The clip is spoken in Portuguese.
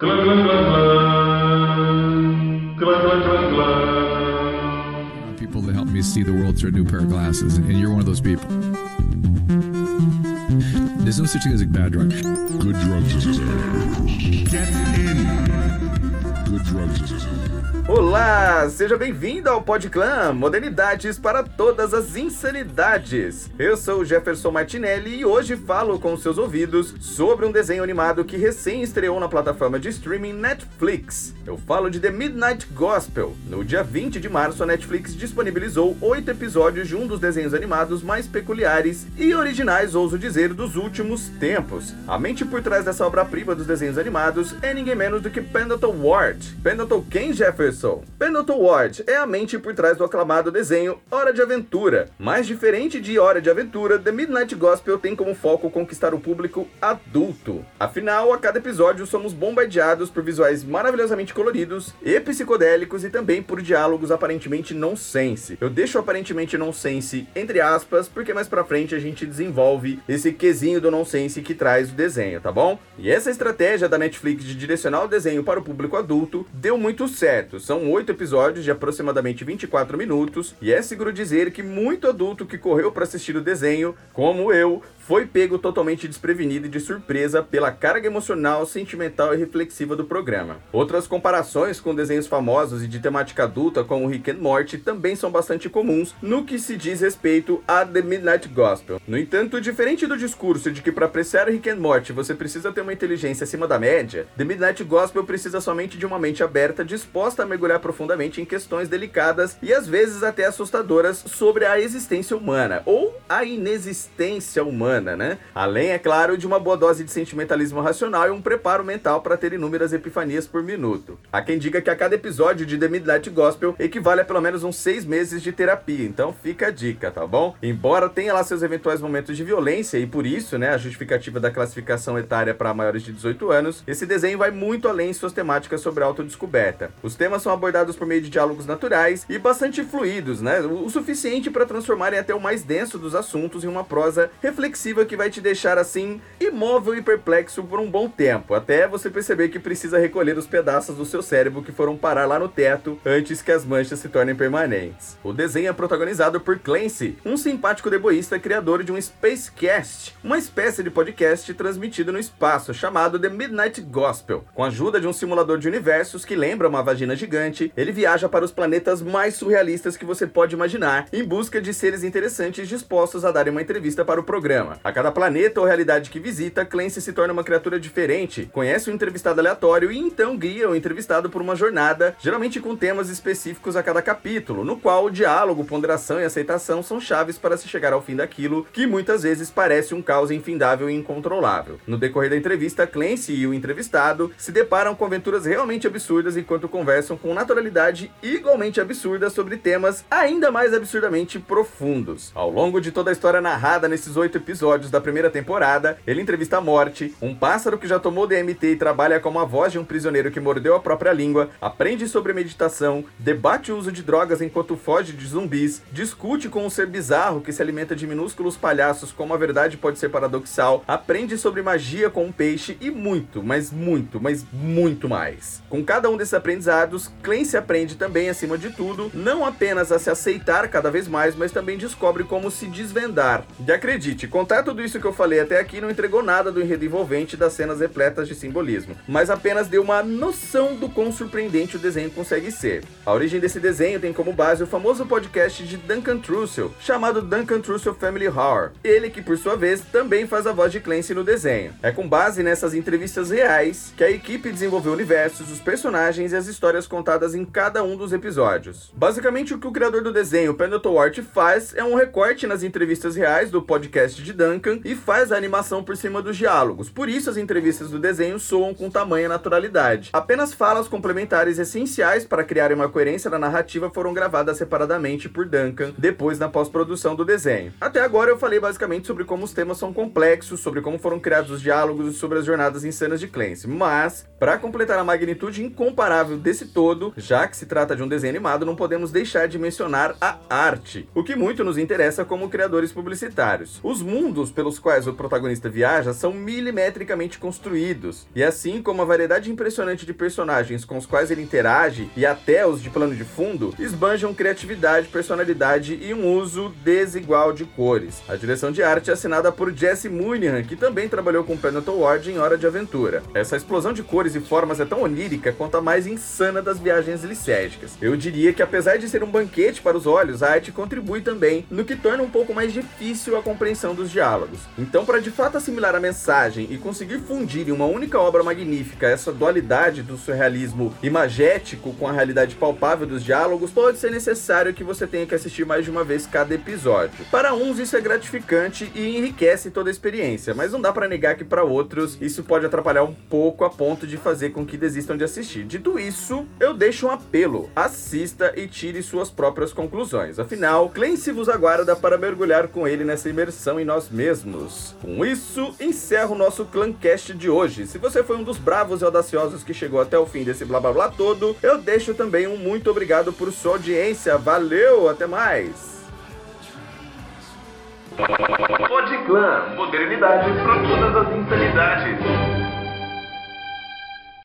People that help me see the world through a new pair of glasses, and you're one of those people. There's no such thing as a bad drug. Good drugs is Get in. Good drugs is Olá, seja bem-vindo ao Podclan, modernidades para todas as insanidades. Eu sou Jefferson Martinelli e hoje falo com seus ouvidos sobre um desenho animado que recém estreou na plataforma de streaming Netflix. Eu falo de The Midnight Gospel. No dia 20 de março, a Netflix disponibilizou oito episódios de um dos desenhos animados mais peculiares e originais, ouso dizer, dos últimos tempos. A mente por trás dessa obra-prima dos desenhos animados é ninguém menos do que Pendleton Ward. Pendleton quem, Jefferson? Pendleton Ward é a mente por trás do aclamado desenho Hora de Aventura. Mais diferente de Hora de Aventura, The Midnight Gospel tem como foco conquistar o público adulto. Afinal, a cada episódio somos bombardeados por visuais maravilhosamente coloridos e psicodélicos e também por diálogos aparentemente nonsense. Eu deixo aparentemente nonsense entre aspas, porque mais pra frente a gente desenvolve esse quesinho do nonsense que traz o desenho, tá bom? E essa estratégia da Netflix de direcionar o desenho para o público adulto deu muito certo. São oito episódios de aproximadamente 24 minutos, e é seguro dizer que muito adulto que correu para assistir o desenho, como eu, foi pego totalmente desprevenido e de surpresa pela carga emocional, sentimental e reflexiva do programa. Outras comparações com desenhos famosos e de temática adulta, como Rick and Morty, também são bastante comuns no que se diz respeito a The Midnight Gospel. No entanto, diferente do discurso de que para apreciar Rick and Morty você precisa ter uma inteligência acima da média, The Midnight Gospel precisa somente de uma mente aberta disposta a mergulhar profundamente em questões delicadas e às vezes até assustadoras sobre a existência humana ou a inexistência humana, né? Além, é claro, de uma boa dose de sentimentalismo racional e um preparo mental para ter inúmeras epifanias por minuto. Há quem diga que a cada episódio de The Midnight Gospel equivale a pelo menos uns seis meses de terapia, então fica a dica, tá bom? Embora tenha lá seus eventuais momentos de violência e por isso, né, a justificativa da classificação etária para maiores de 18 anos, esse desenho vai muito além em suas temáticas sobre autodescoberta. Os temas são abordados por meio de diálogos naturais e bastante fluidos, né? O suficiente para transformarem até o mais denso dos assuntos em uma prosa reflexiva que vai te deixar assim imóvel e perplexo por um bom tempo, até você perceber que precisa recolher os pedaços do seu cérebro que foram parar lá no teto antes que as manchas se tornem permanentes. O desenho é protagonizado por Clancy, um simpático deboísta criador de um Spacecast, uma espécie de podcast transmitido no espaço chamado The Midnight Gospel. Com a ajuda de um simulador de universos que lembra uma vagina gigante, ele viaja para os planetas mais surrealistas que você pode imaginar, em busca de seres interessantes dispostos a darem uma entrevista para o programa. A cada planeta ou realidade que visita, Clancy se torna uma criatura diferente, conhece um entrevistado aleatório e então guia o entrevistado por uma jornada, geralmente com temas específicos a cada capítulo, no qual o diálogo, ponderação e aceitação são chaves para se chegar ao fim daquilo que muitas vezes parece um caos infindável e incontrolável. No decorrer da entrevista, Clancy e o entrevistado se deparam com aventuras realmente absurdas enquanto conversam com naturalidade igualmente absurda sobre temas ainda mais absurdamente profundos. Ao longo de toda a história narrada nesses oito episódios da primeira temporada, ele entrevista a Morte, um pássaro que já tomou DMT e trabalha como a voz de um prisioneiro que mordeu a própria língua, aprende sobre meditação, debate o uso de drogas enquanto foge de zumbis, discute com um ser bizarro que se alimenta de minúsculos palhaços como a verdade pode ser paradoxal, aprende sobre magia com um peixe e muito, mas muito, mas muito mais. Com cada um desses aprendizados, Clancy aprende também, acima de tudo, não apenas a se aceitar cada vez mais, mas também descobre como se desvendar. E acredite, contar tudo isso que eu falei até aqui não entregou nada do enredo envolvente das cenas repletas de simbolismo, mas apenas deu uma noção do quão surpreendente o desenho consegue ser. A origem desse desenho tem como base o famoso podcast de Duncan Trussell, chamado Duncan Trussell Family Horror. Ele que, por sua vez, também faz a voz de Clancy no desenho. É com base nessas entrevistas reais que a equipe desenvolveu universos, os personagens e as histórias contadas em cada um dos episódios. Basicamente, o que o criador do desenho, Pendleton faz é um recorte nas entrevistas reais do podcast de Duncan e faz a animação por cima dos diálogos. Por isso, as entrevistas do desenho soam com tamanha naturalidade. Apenas falas complementares essenciais para criar uma coerência na narrativa foram gravadas separadamente por Duncan depois na pós-produção do desenho. Até agora eu falei basicamente sobre como os temas são complexos, sobre como foram criados os diálogos e sobre as jornadas insanas de Clancy, mas para completar a magnitude incomparável desse todo, já que se trata de um desenho animado, não podemos deixar de mencionar a arte, o que muito nos interessa como criadores publicitários. Os mundos pelos quais o protagonista viaja são milimetricamente construídos, e assim como a variedade impressionante de personagens com os quais ele interage e até os de plano de fundo, esbanjam criatividade, personalidade e um uso desigual de cores. A direção de arte é assinada por Jesse Moonihan, que também trabalhou com Pendleton Ward em Hora de Aventura. Essa explosão de cores e formas é tão onírica quanto a mais insana das viagens licérgicas. Eu diria que apesar de ser um banquete para os olhos, a arte contribui também no que torna um pouco mais difícil a compreensão dos diálogos. Então, para de fato assimilar a mensagem e conseguir fundir em uma única obra magnífica essa dualidade do surrealismo imagético com a realidade palpável dos diálogos, pode ser necessário que você tenha que assistir mais de uma vez cada episódio. Para uns isso é gratificante e enriquece toda a experiência, mas não dá para negar que para outros isso pode atrapalhar um pouco a ponto de fazer com que desistam de assistir. Dito isso, eu deixo um apelo: assista e tire suas próprias conclusões. Afinal, Clancy vos aguarda para mergulhar com ele nessa imersão em nós mesmos. Com isso, encerro o nosso Clancast de hoje. Se você foi um dos bravos e audaciosos que chegou até o fim desse blá blá blá todo, eu deixo também um muito obrigado por sua audiência. Valeu, até mais! Pod Clã, modernidade para todas as insanidades.